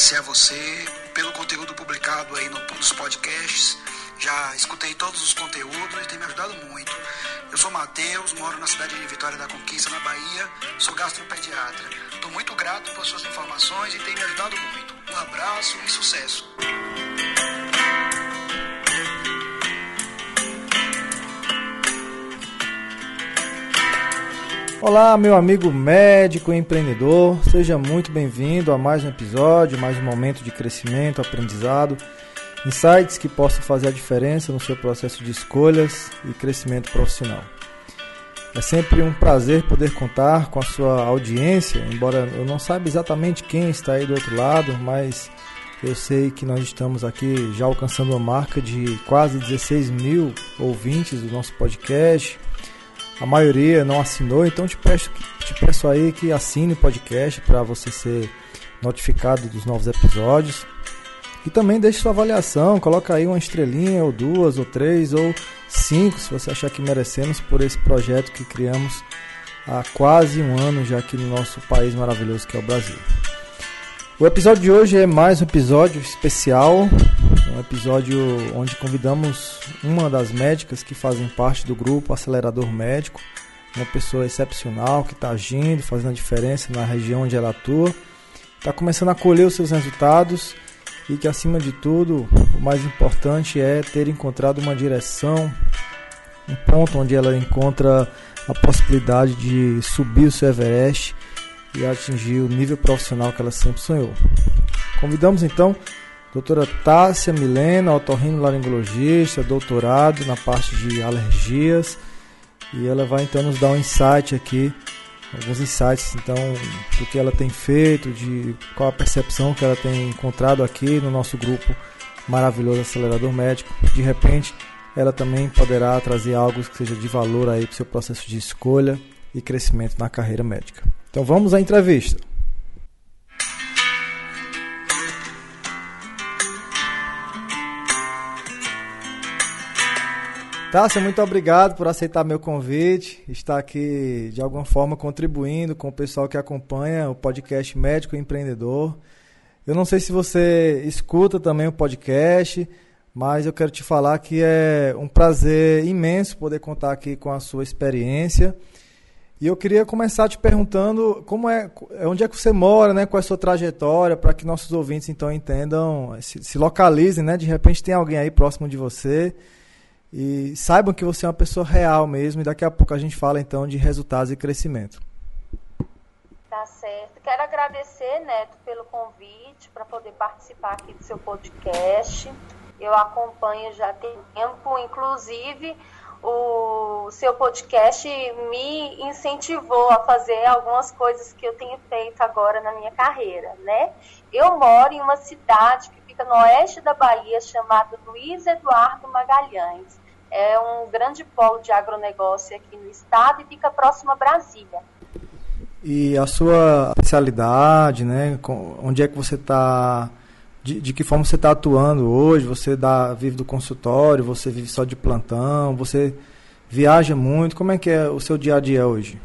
agradecer a você pelo conteúdo publicado aí no, nos podcasts. Já escutei todos os conteúdos e tem me ajudado muito. Eu sou Matheus, moro na cidade de Vitória da Conquista, na Bahia, sou gastropediatra. Estou muito grato por suas informações e tem me ajudado muito. Um abraço e sucesso. Olá, meu amigo médico e empreendedor, seja muito bem-vindo a mais um episódio, mais um momento de crescimento, aprendizado, insights que possam fazer a diferença no seu processo de escolhas e crescimento profissional. É sempre um prazer poder contar com a sua audiência, embora eu não saiba exatamente quem está aí do outro lado, mas eu sei que nós estamos aqui já alcançando uma marca de quase 16 mil ouvintes do nosso podcast a maioria não assinou, então te peço, te peço aí que assine o podcast para você ser notificado dos novos episódios. E também deixe sua avaliação, coloca aí uma estrelinha, ou duas, ou três, ou cinco, se você achar que merecemos por esse projeto que criamos há quase um ano já aqui no nosso país maravilhoso que é o Brasil. O episódio de hoje é mais um episódio especial, um episódio onde convidamos uma das médicas que fazem parte do grupo Acelerador Médico, uma pessoa excepcional que está agindo, fazendo a diferença na região onde ela atua, está começando a colher os seus resultados e que acima de tudo o mais importante é ter encontrado uma direção, um ponto onde ela encontra a possibilidade de subir o seu Everest e atingir o nível profissional que ela sempre sonhou. Convidamos então doutora Tássia Milena, otorrinolaringologista, doutorado na parte de alergias, e ela vai então nos dar um insight aqui, alguns insights então do que ela tem feito, de qual a percepção que ela tem encontrado aqui no nosso grupo maravilhoso Acelerador Médico. De repente, ela também poderá trazer algo que seja de valor aí para o seu processo de escolha e crescimento na carreira médica. Então vamos à entrevista. Tássia, muito obrigado por aceitar meu convite, estar aqui de alguma forma contribuindo com o pessoal que acompanha o podcast Médico Empreendedor. Eu não sei se você escuta também o podcast, mas eu quero te falar que é um prazer imenso poder contar aqui com a sua experiência e eu queria começar te perguntando como é, é, onde é que você mora, né? Qual é a sua trajetória, para que nossos ouvintes então entendam, se, se, localizem, né? De repente tem alguém aí próximo de você e saibam que você é uma pessoa real mesmo. E daqui a pouco a gente fala então de resultados e crescimento. Tá certo. Quero agradecer, Neto, pelo convite para poder participar aqui do seu podcast. Eu acompanho já tem tempo, inclusive o seu podcast me incentivou a fazer algumas coisas que eu tenho feito agora na minha carreira, né? Eu moro em uma cidade que fica no oeste da Bahia, chamada Luiz Eduardo Magalhães. É um grande polo de agronegócio aqui no estado e fica próximo a Brasília. E a sua especialidade, né? Onde é que você está de, de que forma você está atuando hoje? Você dá, vive do consultório? Você vive só de plantão? Você viaja muito? Como é que é o seu dia a dia hoje?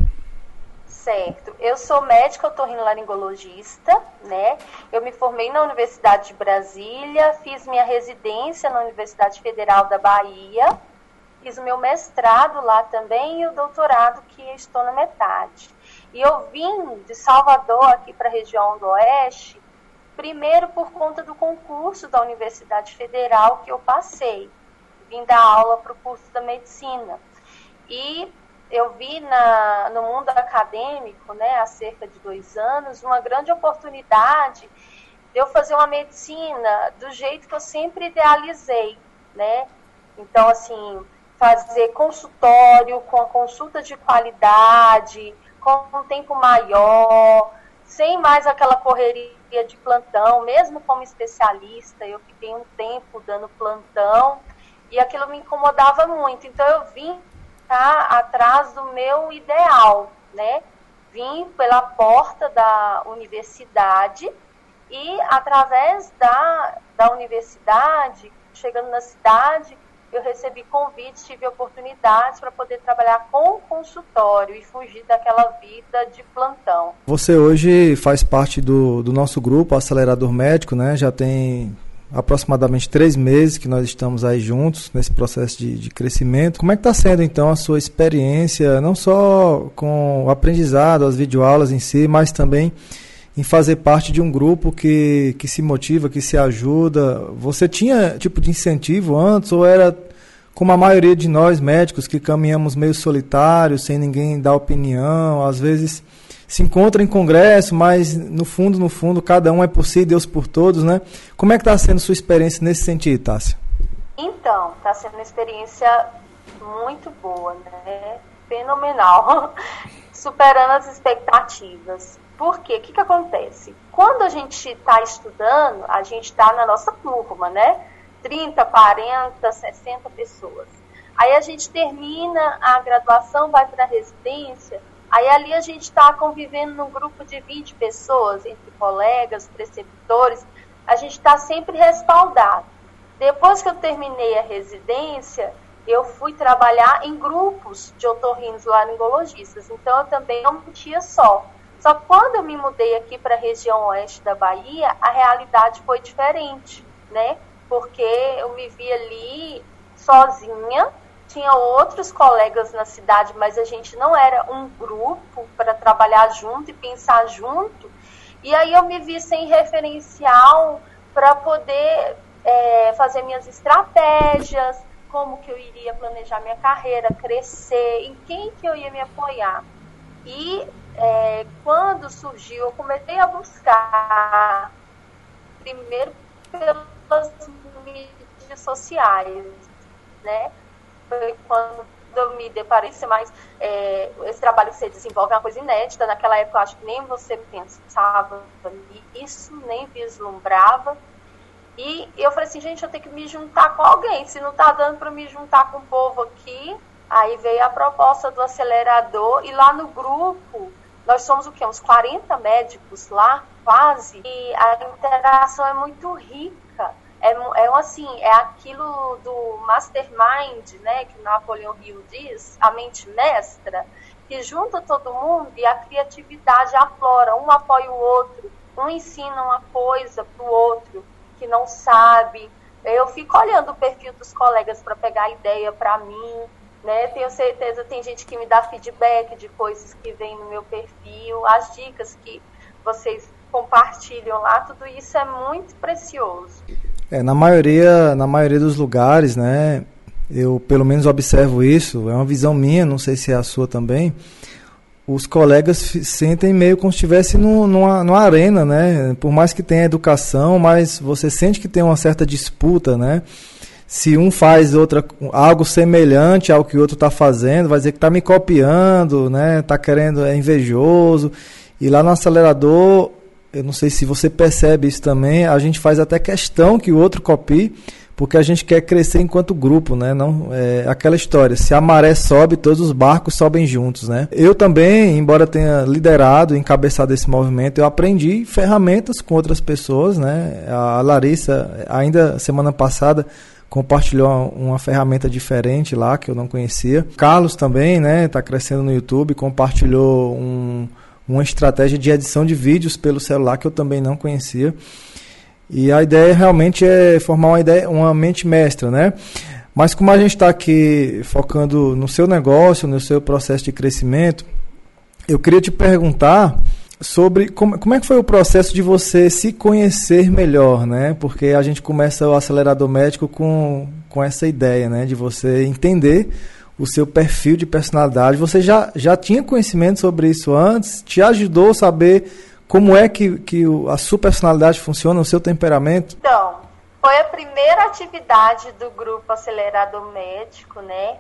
Certo. Eu sou médica otorrinolaringologista, né? Eu me formei na Universidade de Brasília, fiz minha residência na Universidade Federal da Bahia, fiz o meu mestrado lá também e o doutorado que estou na metade. E eu vim de Salvador aqui para a região do Oeste Primeiro, por conta do concurso da Universidade Federal que eu passei. Vim dar aula para o curso da medicina. E eu vi na, no mundo acadêmico, né, há cerca de dois anos, uma grande oportunidade de eu fazer uma medicina do jeito que eu sempre idealizei, né? Então, assim, fazer consultório com a consulta de qualidade, com um tempo maior, sem mais aquela correria de plantão, mesmo como especialista, eu fiquei um tempo dando plantão e aquilo me incomodava muito. Então eu vim tá, atrás do meu ideal, né? Vim pela porta da universidade e através da, da universidade, chegando na cidade, eu recebi convites, tive oportunidades para poder trabalhar com o consultório e fugir daquela vida de plantão. Você hoje faz parte do, do nosso grupo Acelerador Médico, né? Já tem aproximadamente três meses que nós estamos aí juntos nesse processo de, de crescimento. Como é que está sendo então a sua experiência, não só com o aprendizado, as videoaulas em si, mas também em fazer parte de um grupo que, que se motiva, que se ajuda. Você tinha tipo de incentivo antes ou era como a maioria de nós médicos que caminhamos meio solitários, sem ninguém dar opinião, às vezes se encontra em congresso, mas no fundo, no fundo, cada um é por si, Deus por todos, né? Como é que está sendo sua experiência nesse sentido, Tássia? Então, está sendo uma experiência muito boa, né? Fenomenal, superando as expectativas. Por quê? O que, que acontece? Quando a gente está estudando, a gente está na nossa turma, né? 30, 40, 60 pessoas. Aí a gente termina a graduação, vai para a residência, aí ali a gente está convivendo num grupo de 20 pessoas, entre colegas, preceptores, a gente está sempre respaldado. Depois que eu terminei a residência, eu fui trabalhar em grupos de otorrinos laringologistas, então eu também não mentia só. Só que quando eu me mudei aqui para a região oeste da Bahia, a realidade foi diferente, né? Porque eu me vi ali sozinha, tinha outros colegas na cidade, mas a gente não era um grupo para trabalhar junto e pensar junto. E aí eu me vi sem referencial para poder é, fazer minhas estratégias, como que eu iria planejar minha carreira, crescer, em quem que eu ia me apoiar. E é, quando surgiu, eu comecei a buscar, primeiro pelas mídias sociais, né? Foi quando eu me deparei mais é, esse trabalho que você desenvolve é uma coisa inédita. Naquela época, eu acho que nem você pensava nisso, nem vislumbrava. E eu falei assim, gente, eu tenho que me juntar com alguém. Se não está dando para me juntar com o povo aqui, aí veio a proposta do acelerador e lá no grupo nós somos o quê? Uns 40 médicos lá, quase, e a interação é muito rica. É, é assim, é aquilo do mastermind, né, que Napoleão Hill diz, a mente mestra, que junta todo mundo e a criatividade aflora, um apoia o outro, um ensina uma coisa para o outro que não sabe. Eu fico olhando o perfil dos colegas para pegar ideia para mim, né? Tenho certeza tem gente que me dá feedback de coisas que vem no meu perfil, as dicas que vocês compartilham lá, tudo isso é muito precioso. É, na maioria, na maioria dos lugares, né? Eu pelo menos observo isso, é uma visão minha, não sei se é a sua também. Os colegas sentem meio como se estivesse numa, numa arena, né? Por mais que tenha educação, mas você sente que tem uma certa disputa, né? se um faz outra algo semelhante ao que o outro está fazendo, vai dizer que está me copiando, né? Está querendo, é invejoso. E lá no acelerador, eu não sei se você percebe isso também, a gente faz até questão que o outro copie, porque a gente quer crescer enquanto grupo, né? Não é aquela história, se a maré sobe, todos os barcos sobem juntos, né? Eu também, embora tenha liderado, encabeçado esse movimento, eu aprendi ferramentas com outras pessoas, né? A Larissa, ainda semana passada, compartilhou uma ferramenta diferente lá que eu não conhecia. Carlos também, né, está crescendo no YouTube, compartilhou um, uma estratégia de edição de vídeos pelo celular que eu também não conhecia. E a ideia realmente é formar uma ideia, uma mente mestra, né? Mas como a gente está aqui focando no seu negócio, no seu processo de crescimento, eu queria te perguntar sobre como, como é que foi o processo de você se conhecer melhor, né? Porque a gente começa o acelerador médico com, com essa ideia, né? De você entender o seu perfil de personalidade. Você já, já tinha conhecimento sobre isso antes? Te ajudou a saber como é que, que a sua personalidade funciona, o seu temperamento? Então, foi a primeira atividade do grupo Acelerador Médico, né?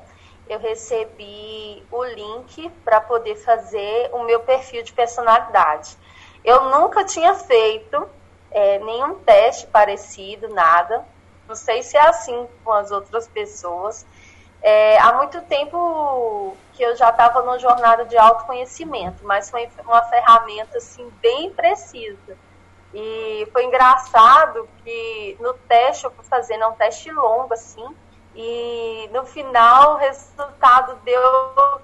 eu recebi o link para poder fazer o meu perfil de personalidade. Eu nunca tinha feito é, nenhum teste parecido, nada. Não sei se é assim com as outras pessoas. É, há muito tempo que eu já estava numa jornada de autoconhecimento, mas foi uma ferramenta assim bem precisa. E foi engraçado que no teste eu fui fazendo é um teste longo assim, E no final o resultado deu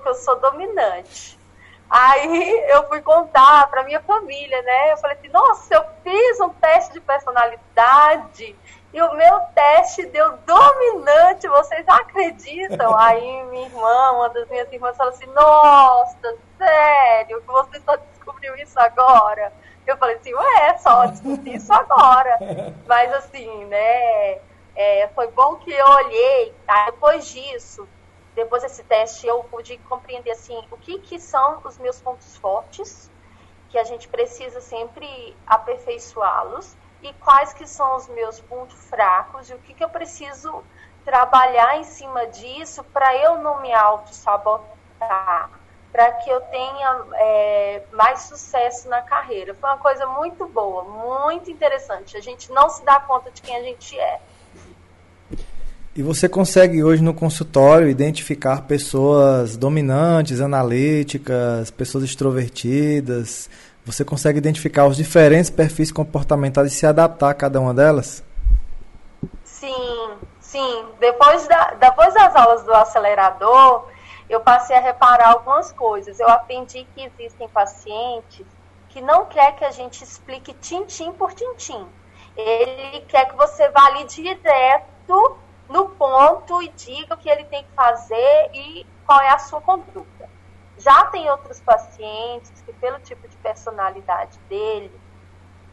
que eu sou dominante. Aí eu fui contar para minha família, né? Eu falei assim, nossa, eu fiz um teste de personalidade e o meu teste deu dominante, vocês acreditam? Aí minha irmã, uma das minhas irmãs, falou assim, nossa, sério, que você só descobriu isso agora? Eu falei assim, ué, só descobri isso agora. Mas assim, né, é, foi bom que eu olhei, tá? depois disso, depois desse teste, eu pude compreender assim, o que, que são os meus pontos fortes, que a gente precisa sempre aperfeiçoá-los, e quais que são os meus pontos fracos, e o que, que eu preciso trabalhar em cima disso para eu não me auto-sabotar, para que eu tenha é, mais sucesso na carreira. Foi uma coisa muito boa, muito interessante. A gente não se dá conta de quem a gente é. E você consegue hoje no consultório identificar pessoas dominantes, analíticas, pessoas extrovertidas? Você consegue identificar os diferentes perfis comportamentais e se adaptar a cada uma delas? Sim, sim. Depois, da, depois das aulas do acelerador, eu passei a reparar algumas coisas. Eu aprendi que existem pacientes que não quer que a gente explique tintim por tintim. Ele quer que você vá ali direto no ponto e diga o que ele tem que fazer e qual é a sua conduta. Já tem outros pacientes que, pelo tipo de personalidade dele,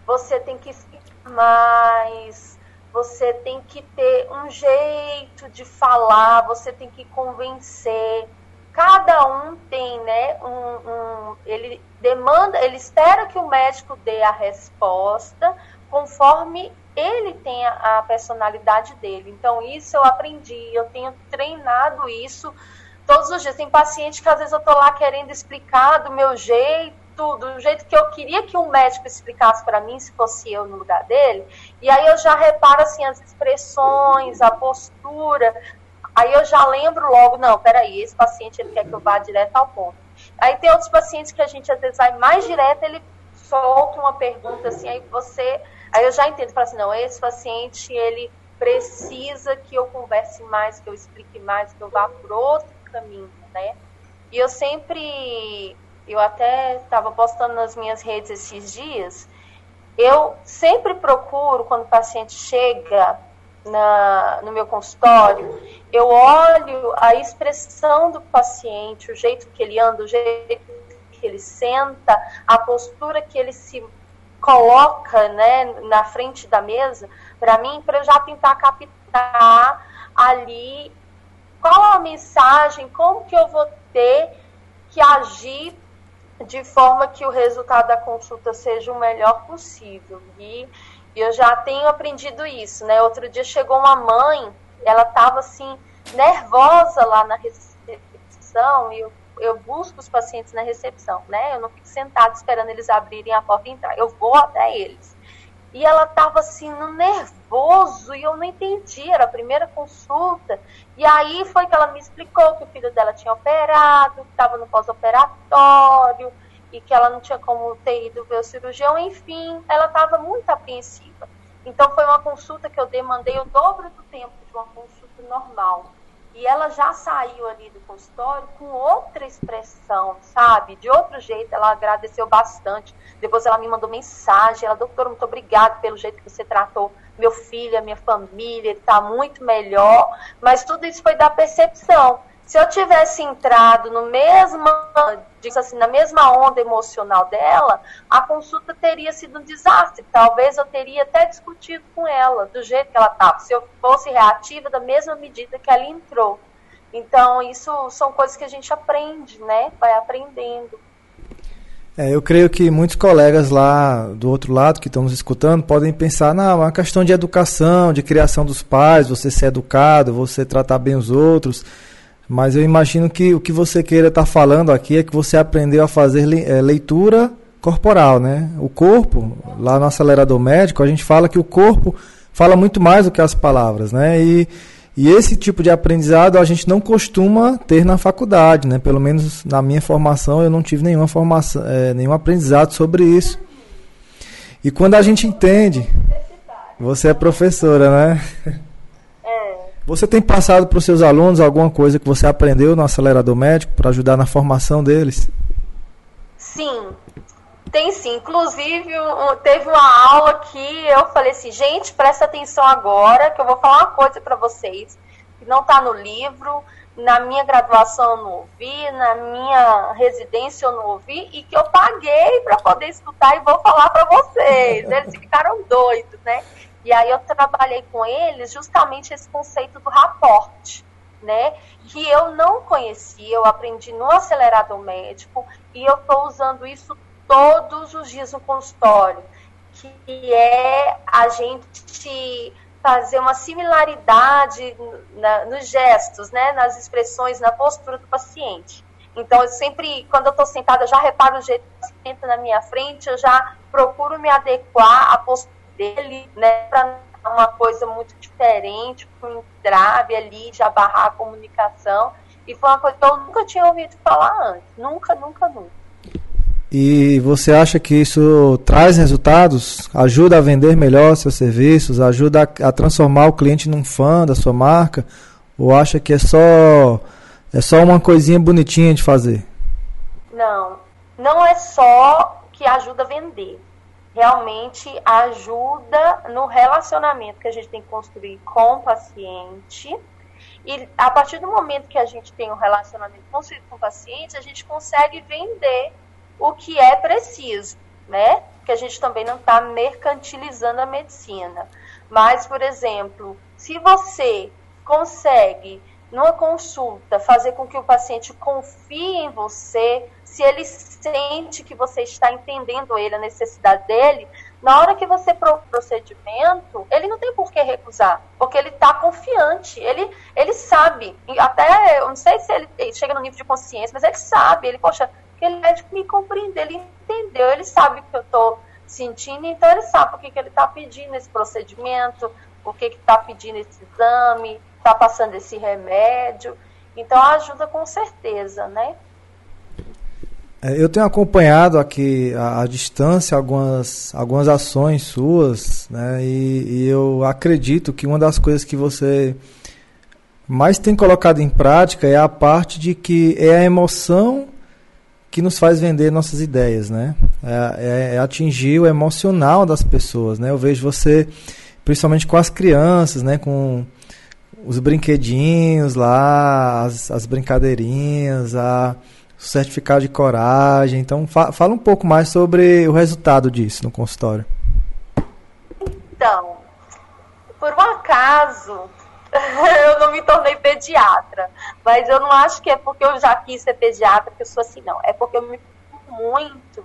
você tem que explicar mais, você tem que ter um jeito de falar, você tem que convencer. Cada um tem, né, um, um, ele demanda, ele espera que o médico dê a resposta conforme ele tem a, a personalidade dele. Então, isso eu aprendi, eu tenho treinado isso todos os dias. Tem paciente que às vezes eu tô lá querendo explicar do meu jeito, do jeito que eu queria que um médico explicasse para mim, se fosse eu no lugar dele. E aí eu já reparo assim as expressões, a postura. Aí eu já lembro logo, não, peraí, esse paciente ele quer que eu vá direto ao ponto. Aí tem outros pacientes que a gente às vezes vai mais direto, ele solta uma pergunta assim, aí você Aí eu já entendo, falo assim, não, esse paciente, ele precisa que eu converse mais, que eu explique mais, que eu vá por outro caminho, né? E eu sempre, eu até estava postando nas minhas redes esses dias, eu sempre procuro, quando o paciente chega na, no meu consultório, eu olho a expressão do paciente, o jeito que ele anda, o jeito que ele senta, a postura que ele se coloca né, na frente da mesa, para mim, para eu já tentar captar ali qual a mensagem, como que eu vou ter que agir de forma que o resultado da consulta seja o melhor possível. E eu já tenho aprendido isso, né? Outro dia chegou uma mãe, ela estava assim nervosa lá na recepção e eu eu busco os pacientes na recepção, né? Eu não fico sentada esperando eles abrirem a porta e entrar. Eu vou até eles. E ela estava assim, no nervoso, e eu não entendi, era a primeira consulta. E aí foi que ela me explicou que o filho dela tinha operado, que estava no pós-operatório, e que ela não tinha como ter ido ver o cirurgião, enfim, ela estava muito apreensiva. Então foi uma consulta que eu demandei o dobro do tempo de uma consulta normal. E ela já saiu ali do consultório com outra expressão, sabe? De outro jeito, ela agradeceu bastante. Depois ela me mandou mensagem, ela, doutora, muito obrigada pelo jeito que você tratou meu filho, a minha família, ele está muito melhor. Mas tudo isso foi da percepção. Se eu tivesse entrado no mesmo, assim, na mesma onda emocional dela, a consulta teria sido um desastre. Talvez eu teria até discutido com ela do jeito que ela estava, se eu fosse reativa da mesma medida que ela entrou. Então, isso são coisas que a gente aprende, né? Vai aprendendo. É, eu creio que muitos colegas lá do outro lado que estão nos escutando podem pensar, não, é uma questão de educação, de criação dos pais, você ser educado, você tratar bem os outros. Mas eu imagino que o que você queira estar tá falando aqui é que você aprendeu a fazer é, leitura corporal, né? O corpo, lá no acelerador médico, a gente fala que o corpo fala muito mais do que as palavras, né? E, e esse tipo de aprendizado a gente não costuma ter na faculdade, né? Pelo menos na minha formação eu não tive nenhuma formação, é, nenhum aprendizado sobre isso. E quando a gente entende, você é professora, né? Você tem passado para os seus alunos alguma coisa que você aprendeu no acelerador médico para ajudar na formação deles? Sim, tem sim. Inclusive, teve uma aula que eu falei assim, gente, presta atenção agora, que eu vou falar uma coisa para vocês, que não está no livro, na minha graduação eu não ouvi, na minha residência eu não ouvi, e que eu paguei para poder escutar e vou falar para vocês. Eles ficaram doidos, né? E aí eu trabalhei com eles justamente esse conceito do raporte, né? Que eu não conhecia, eu aprendi no acelerador médico e eu estou usando isso todos os dias no consultório, que é a gente fazer uma similaridade na, nos gestos, né, nas expressões, na postura do paciente. Então, eu sempre, quando eu estou sentada, eu já reparo o jeito que o paciente na minha frente, eu já procuro me adequar à postura dele, né, para uma coisa muito diferente, para um entrave ali, de abarrar a comunicação. E foi uma coisa que eu nunca tinha ouvido falar antes. Nunca, nunca, nunca. E você acha que isso traz resultados? Ajuda a vender melhor seus serviços? Ajuda a, a, transformar o cliente num fã da sua marca? Ou acha que é só é só uma coisinha bonitinha de fazer? Não, não é só que ajuda a vender. Realmente ajuda no relacionamento que a gente tem que construir com o paciente. E a partir do momento que a gente tem um relacionamento construído com o paciente, a gente consegue vender o que é preciso, né? Que a gente também não está mercantilizando a medicina. Mas, por exemplo, se você consegue, numa consulta, fazer com que o paciente confie em você, se ele sente que você está entendendo ele, a necessidade dele, na hora que você pro procedimento, ele não tem por que recusar, porque ele está confiante, ele, ele sabe, até, eu não sei se ele, ele chega no nível de consciência, mas ele sabe, ele, poxa, aquele médico me compreendeu, ele entendeu, ele sabe o que eu estou sentindo, então ele sabe por que, que ele está pedindo esse procedimento, por que está pedindo esse exame, está passando esse remédio. Então ajuda com certeza, né? É, eu tenho acompanhado aqui à, distância algumas, algumas ações suas, né? E, e, eu acredito que uma das coisas que você mais tem colocado em prática é a parte de que é a emoção que nos faz vender nossas ideias, né? É, é, é, atingir o emocional das pessoas, né? Eu vejo você, principalmente com as crianças, né? Com os brinquedinhos lá, as, as brincadeirinhas, a, certificado de coragem. Então, fa fala um pouco mais sobre o resultado disso no consultório. Então, por um acaso, eu não me tornei pediatra. Mas eu não acho que é porque eu já quis ser pediatra que eu sou assim, não. É porque eu me muito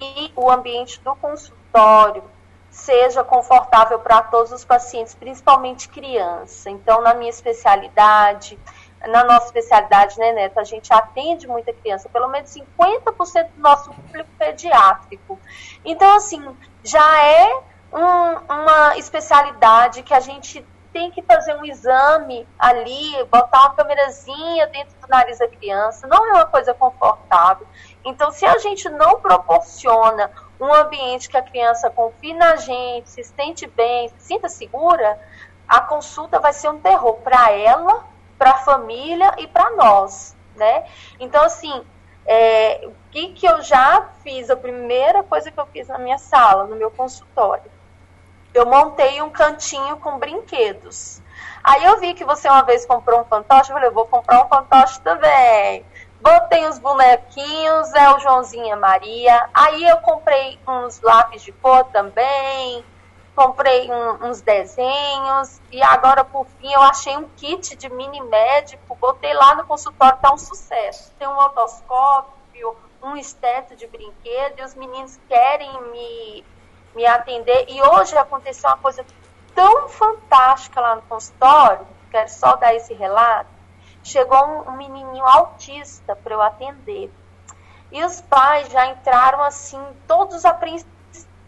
e o ambiente do consultório seja confortável para todos os pacientes, principalmente criança. Então, na minha especialidade, na nossa especialidade, né, Neto, a gente atende muita criança, pelo menos 50% do nosso público pediátrico. Então, assim, já é um, uma especialidade que a gente tem que fazer um exame ali, botar uma câmerazinha dentro do nariz da criança, não é uma coisa confortável. Então, se a gente não proporciona um ambiente que a criança confie na gente, se sente bem, se sinta segura, a consulta vai ser um terror para ela, para a família e para nós, né? Então, assim, é, o que, que eu já fiz? A primeira coisa que eu fiz na minha sala, no meu consultório, eu montei um cantinho com brinquedos. Aí eu vi que você uma vez comprou um fantoche, eu falei, eu vou comprar um fantoche também. Botei os bonequinhos, é o Joãozinho e a Maria. Aí eu comprei uns lápis de cor também, comprei um, uns desenhos. E agora, por fim, eu achei um kit de mini médico, botei lá no consultório, tá um sucesso. Tem um otoscópio, um esteto de brinquedo, e os meninos querem me me atender. E hoje aconteceu uma coisa tão fantástica lá no consultório, quero só dar esse relato. Chegou um, um menininho autista para eu atender. E os pais já entraram assim, todos apreensivos.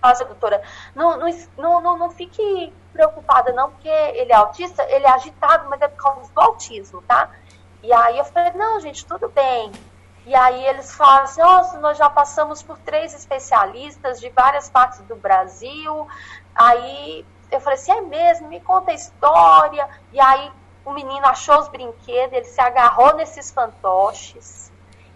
Nossa, doutora, não, não, não, não fique preocupada não, porque ele é autista, ele é agitado, mas é por causa do autismo, tá? E aí eu falei, não, gente, tudo bem. E aí eles falam assim, nossa, nós já passamos por três especialistas de várias partes do Brasil. Aí eu falei assim, é mesmo, me conta a história. E aí o menino achou os brinquedos, ele se agarrou nesses fantoches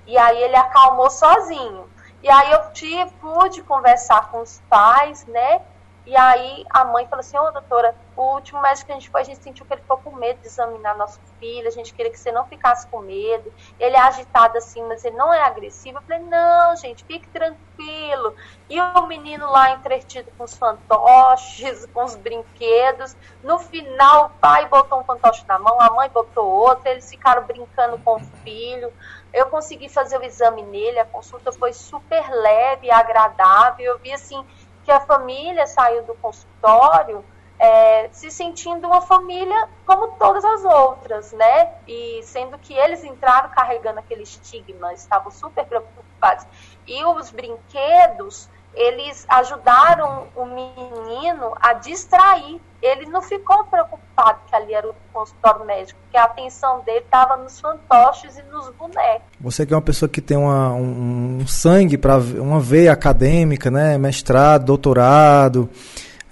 e aí ele acalmou sozinho. E aí eu tive, pude conversar com os pais, né? E aí a mãe falou assim, ô oh, doutora, o último médico que a gente foi, a gente sentiu que ele ficou com medo de examinar nosso filho, a gente queria que você não ficasse com medo. Ele é agitado assim, mas ele não é agressivo. Eu falei, não, gente, fique tranquilo. E o menino lá entretido com os fantoches, com os brinquedos. No final, o pai botou um fantoche na mão, a mãe botou outro, eles ficaram brincando com o filho. Eu consegui fazer o exame nele, a consulta foi super leve, agradável. Eu vi assim que a família saiu do consultório é, se sentindo uma família como todas as outras, né? E sendo que eles entraram carregando aquele estigma, estavam super preocupados. E os brinquedos, eles ajudaram o menino a distrair. Ele não ficou preocupado que ali era o consultório médico, porque a atenção dele estava nos fantoches e nos bonecos. Você que é uma pessoa que tem uma, um, um sangue para uma veia acadêmica, né? Mestrado, doutorado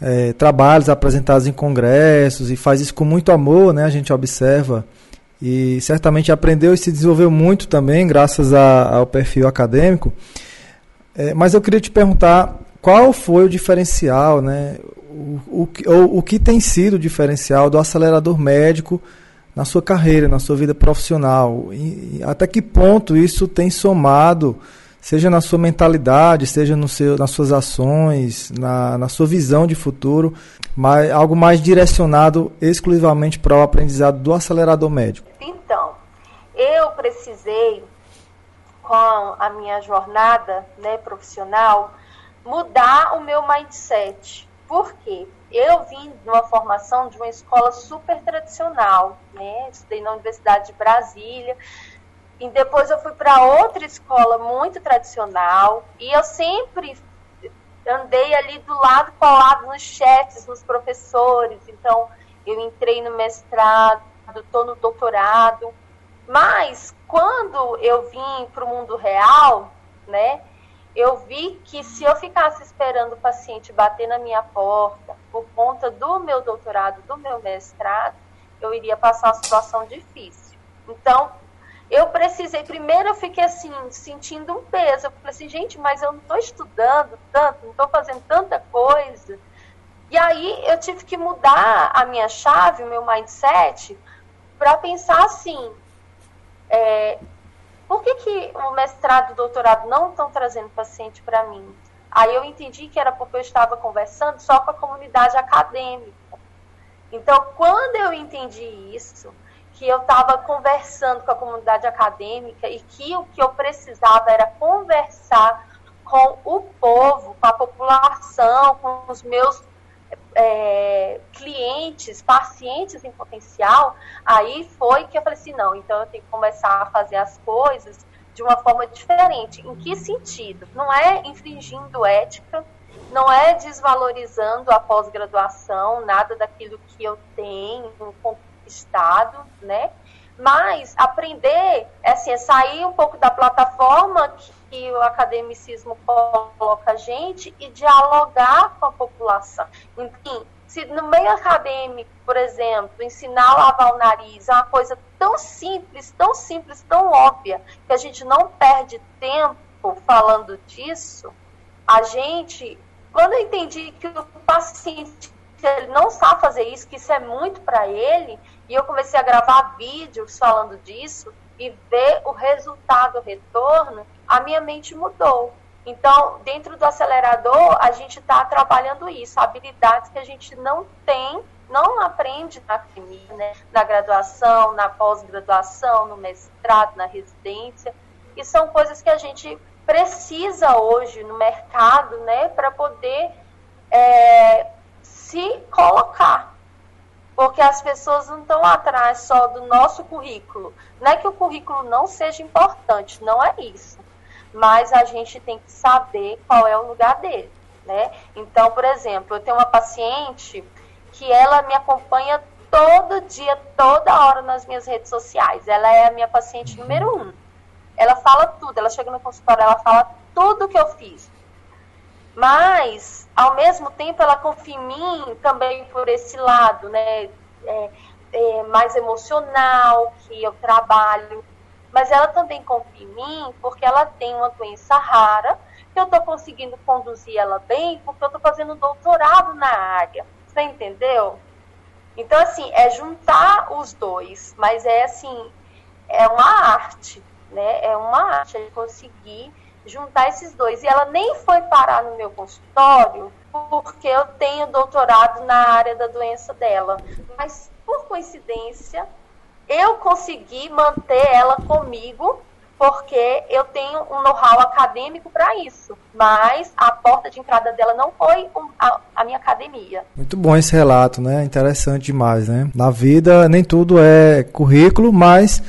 é, trabalhos apresentados em congressos e faz isso com muito amor, né? A gente observa e certamente aprendeu e se desenvolveu muito também graças a, ao perfil acadêmico. É, mas eu queria te perguntar qual foi o diferencial, né? O, o, o que tem sido o diferencial do acelerador médico na sua carreira, na sua vida profissional? E, até que ponto isso tem somado seja na sua mentalidade, seja no seu, nas suas ações, na, na sua visão de futuro, mas algo mais direcionado exclusivamente para o aprendizado do acelerador médico? Então, eu precisei, com a minha jornada né, profissional, mudar o meu mindset. Por quê? Eu vim de uma formação de uma escola super tradicional, né? Estudei na Universidade de Brasília, e depois eu fui para outra escola muito tradicional e eu sempre andei ali do lado colado nos chefes, nos professores. Então, eu entrei no mestrado, estou no doutorado. Mas quando eu vim para o mundo real, né, eu vi que se eu ficasse esperando o paciente bater na minha porta por conta do meu doutorado, do meu mestrado, eu iria passar uma situação difícil. Então, eu precisei, primeiro eu fiquei assim, sentindo um peso. Eu falei assim, gente, mas eu não estou estudando tanto, não estou fazendo tanta coisa. E aí eu tive que mudar a minha chave, o meu mindset, para pensar assim, é, por que, que o mestrado e o doutorado não estão trazendo paciente para mim? Aí eu entendi que era porque eu estava conversando só com a comunidade acadêmica. Então, quando eu entendi isso, que eu estava conversando com a comunidade acadêmica e que o que eu precisava era conversar com o povo, com a população, com os meus é, clientes, pacientes em potencial, aí foi que eu falei assim, não, então eu tenho que começar a fazer as coisas de uma forma diferente. Em que sentido? Não é infringindo ética, não é desvalorizando a pós-graduação, nada daquilo que eu tenho, Estado, né? Mas aprender, assim, é sair um pouco da plataforma que, que o academicismo coloca a gente e dialogar com a população. Enfim, se no meio acadêmico, por exemplo, ensinar a lavar o nariz é uma coisa tão simples, tão simples, tão óbvia, que a gente não perde tempo falando disso, a gente, quando eu entendi que o paciente ele não sabe fazer isso, que isso é muito para ele, e eu comecei a gravar vídeos falando disso e ver o resultado, o retorno, a minha mente mudou. Então, dentro do acelerador, a gente está trabalhando isso, habilidades que a gente não tem, não aprende na academia, né? na graduação, na pós-graduação, no mestrado, na residência. E são coisas que a gente precisa hoje no mercado né? para poder é, se colocar porque as pessoas não estão atrás só do nosso currículo. Não é que o currículo não seja importante, não é isso. Mas a gente tem que saber qual é o lugar dele, né? Então, por exemplo, eu tenho uma paciente que ela me acompanha todo dia, toda hora nas minhas redes sociais. Ela é a minha paciente número um. Ela fala tudo, ela chega no consultório, ela fala tudo que eu fiz. Mas, ao mesmo tempo, ela confia em mim também por esse lado, né? É, é, mais emocional, que eu trabalho, mas ela também confia em mim porque ela tem uma doença rara, que eu estou conseguindo conduzir ela bem porque eu estou fazendo doutorado na área. Você entendeu? Então, assim, é juntar os dois, mas é assim, é uma arte, né? É uma arte de conseguir juntar esses dois. E ela nem foi parar no meu consultório porque eu tenho doutorado na área da doença dela. Mas, por coincidência, eu consegui manter ela comigo porque eu tenho um know-how acadêmico para isso. Mas a porta de entrada dela não foi a, a, minha academia. Muito bom esse relato, né? Interessante demais, né? Na vida nem tudo é currículo, mas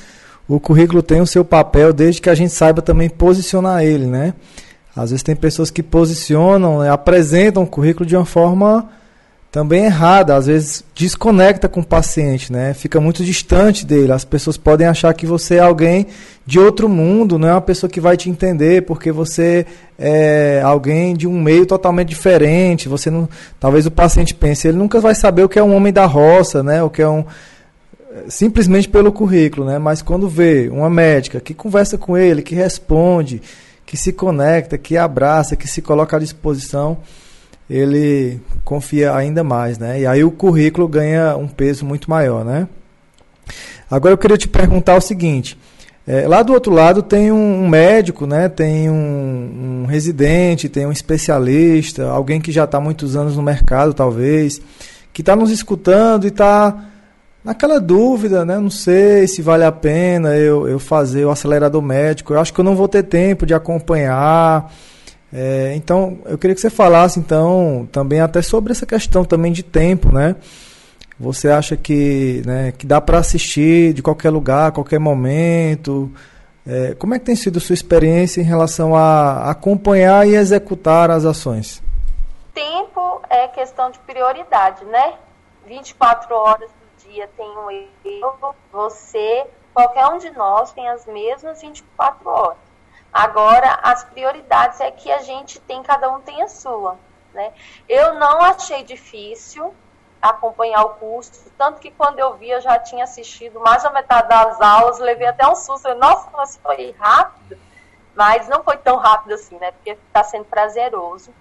o currículo tem o seu papel desde que a gente saiba também posicionar ele, né? Às vezes tem pessoas que posicionam, né, apresentam o currículo de uma forma também errada, às vezes desconecta com o paciente, né? Fica muito distante dele. As pessoas podem achar que você é alguém de outro mundo, não é uma pessoa que vai te entender, porque você é alguém de um meio totalmente diferente. Você não, talvez o paciente pense, ele nunca vai saber o que é um homem da roça, né? O que é um simplesmente pelo currículo, né? Mas quando vê uma médica que conversa com ele, que responde, que se conecta, que abraça, que se coloca à disposição, ele confia ainda mais, né? E aí o currículo ganha um peso muito maior, né? Agora eu queria te perguntar o seguinte: é, lá do outro lado tem um, médico, né? Tem um, um, residente, tem um especialista, alguém que já está muitos anos no mercado, talvez, que está nos escutando e está naquela dúvida, né? Não sei se vale a pena eu, eu fazer o acelerador médico. Eu acho que eu não vou ter tempo de acompanhar. É, então, eu queria que você falasse então também até sobre essa questão também de tempo, né? Você acha que, né, que dá para assistir de qualquer lugar, qualquer momento? É, como é que tem sido sua experiência em relação a acompanhar e executar as ações? Tempo é questão de prioridade, né? 24 horas dia tem um erro, você, qualquer um de nós tem as mesmas 24 horas. Agora, as prioridades é que a gente tem, cada um tem a sua. Né? Eu não achei difícil acompanhar o curso, tanto que quando eu vi, eu já tinha assistido mais da metade das aulas, levei até um susto, eu, nossa, mas foi rápido, mas não foi tão rápido assim, né, porque está sendo prazeroso.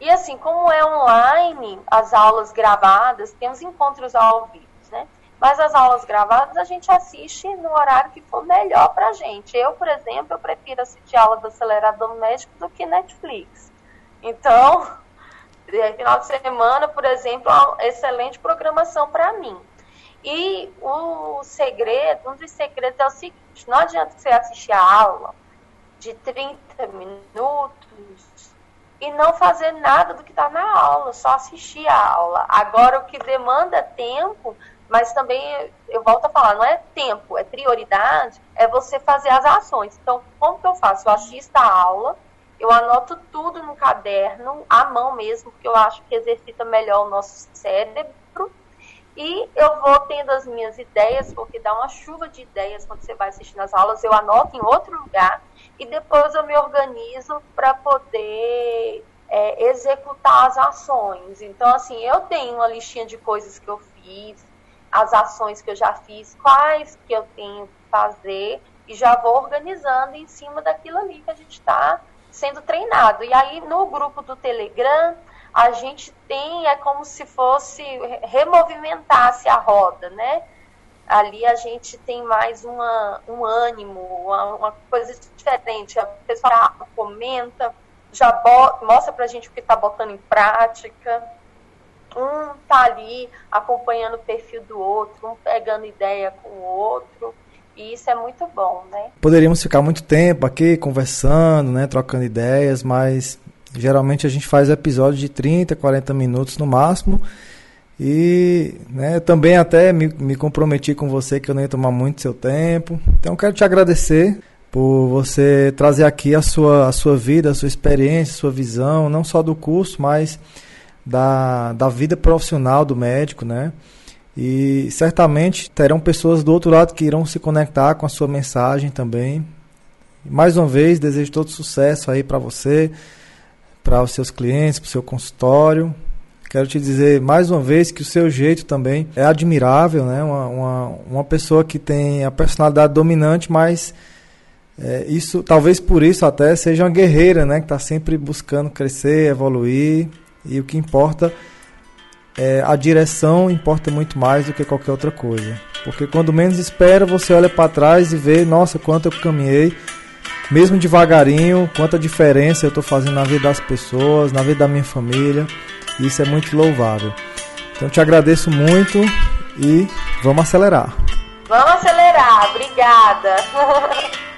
E assim, como é online, as aulas gravadas, tem os encontros ao vivo, né, mas as aulas gravadas a gente assiste no horário que for melhor para a gente. Eu, por exemplo, eu prefiro assistir aula do acelerador médico do que Netflix. Então, final de semana, por exemplo, é uma excelente programação para mim. E o segredo, um dos segredos é o seguinte, não adianta você assistir a aula de 30 minutos e não fazer nada do que está na aula, só assistir a aula. Agora, o que demanda tempo mas também, eu volto a falar, não é tempo, é prioridade, é você fazer as ações. Então, como que eu faço? Eu assisto a aula, eu anoto tudo no caderno, à mão mesmo, porque eu acho que exercita melhor o nosso cérebro. E eu vou tendo as minhas ideias, porque dá uma chuva de ideias quando você vai assistindo as aulas, eu anoto em outro lugar e depois eu me organizo para poder é, executar as ações. Então, assim, eu tenho uma listinha de coisas que eu fiz, as ações que eu já fiz, quais que eu tenho que fazer e já vou organizando em cima daquilo ali que a gente está sendo treinado. E aí no grupo do Telegram a gente tem, é como se fosse removimentasse a roda, né? Ali a gente tem mais uma, um ânimo, uma, uma coisa diferente. A pessoa comenta, já mostra pra gente o que está botando em prática um tá ali acompanhando o perfil do outro, um pegando ideia com o outro. E isso é muito bom, né? Poderíamos ficar muito tempo aqui conversando, né, trocando ideias, mas geralmente a gente faz episódios de 30, 40 minutos no máximo. E né, também até me, me comprometi com você que eu não ia tomar muito seu tempo. Então quero te agradecer por você trazer aqui a sua, a sua vida, a sua experiência, a sua visão, não só do curso, mas da, da vida profissional do médico, né? E certamente terão pessoas do outro lado que irão se conectar com a sua mensagem também. Mais uma vez, desejo todo sucesso aí para você, para os seus clientes, para o seu consultório. Quero te dizer mais uma vez que o seu jeito também é admirável, né? Uma, uma, uma pessoa que tem a personalidade dominante, mas é, isso, talvez por isso até seja uma guerreira, né? Que está sempre buscando crescer, evoluir. E o que importa é a direção importa muito mais do que qualquer outra coisa. Porque quando menos espera, você olha para trás e vê, nossa, quanto eu caminhei, mesmo devagarinho, quanta diferença eu estou fazendo na vida das pessoas, na vida da minha família. Isso é muito louvável. Então te agradeço muito e vamos acelerar. Vamos acelerar, obrigada.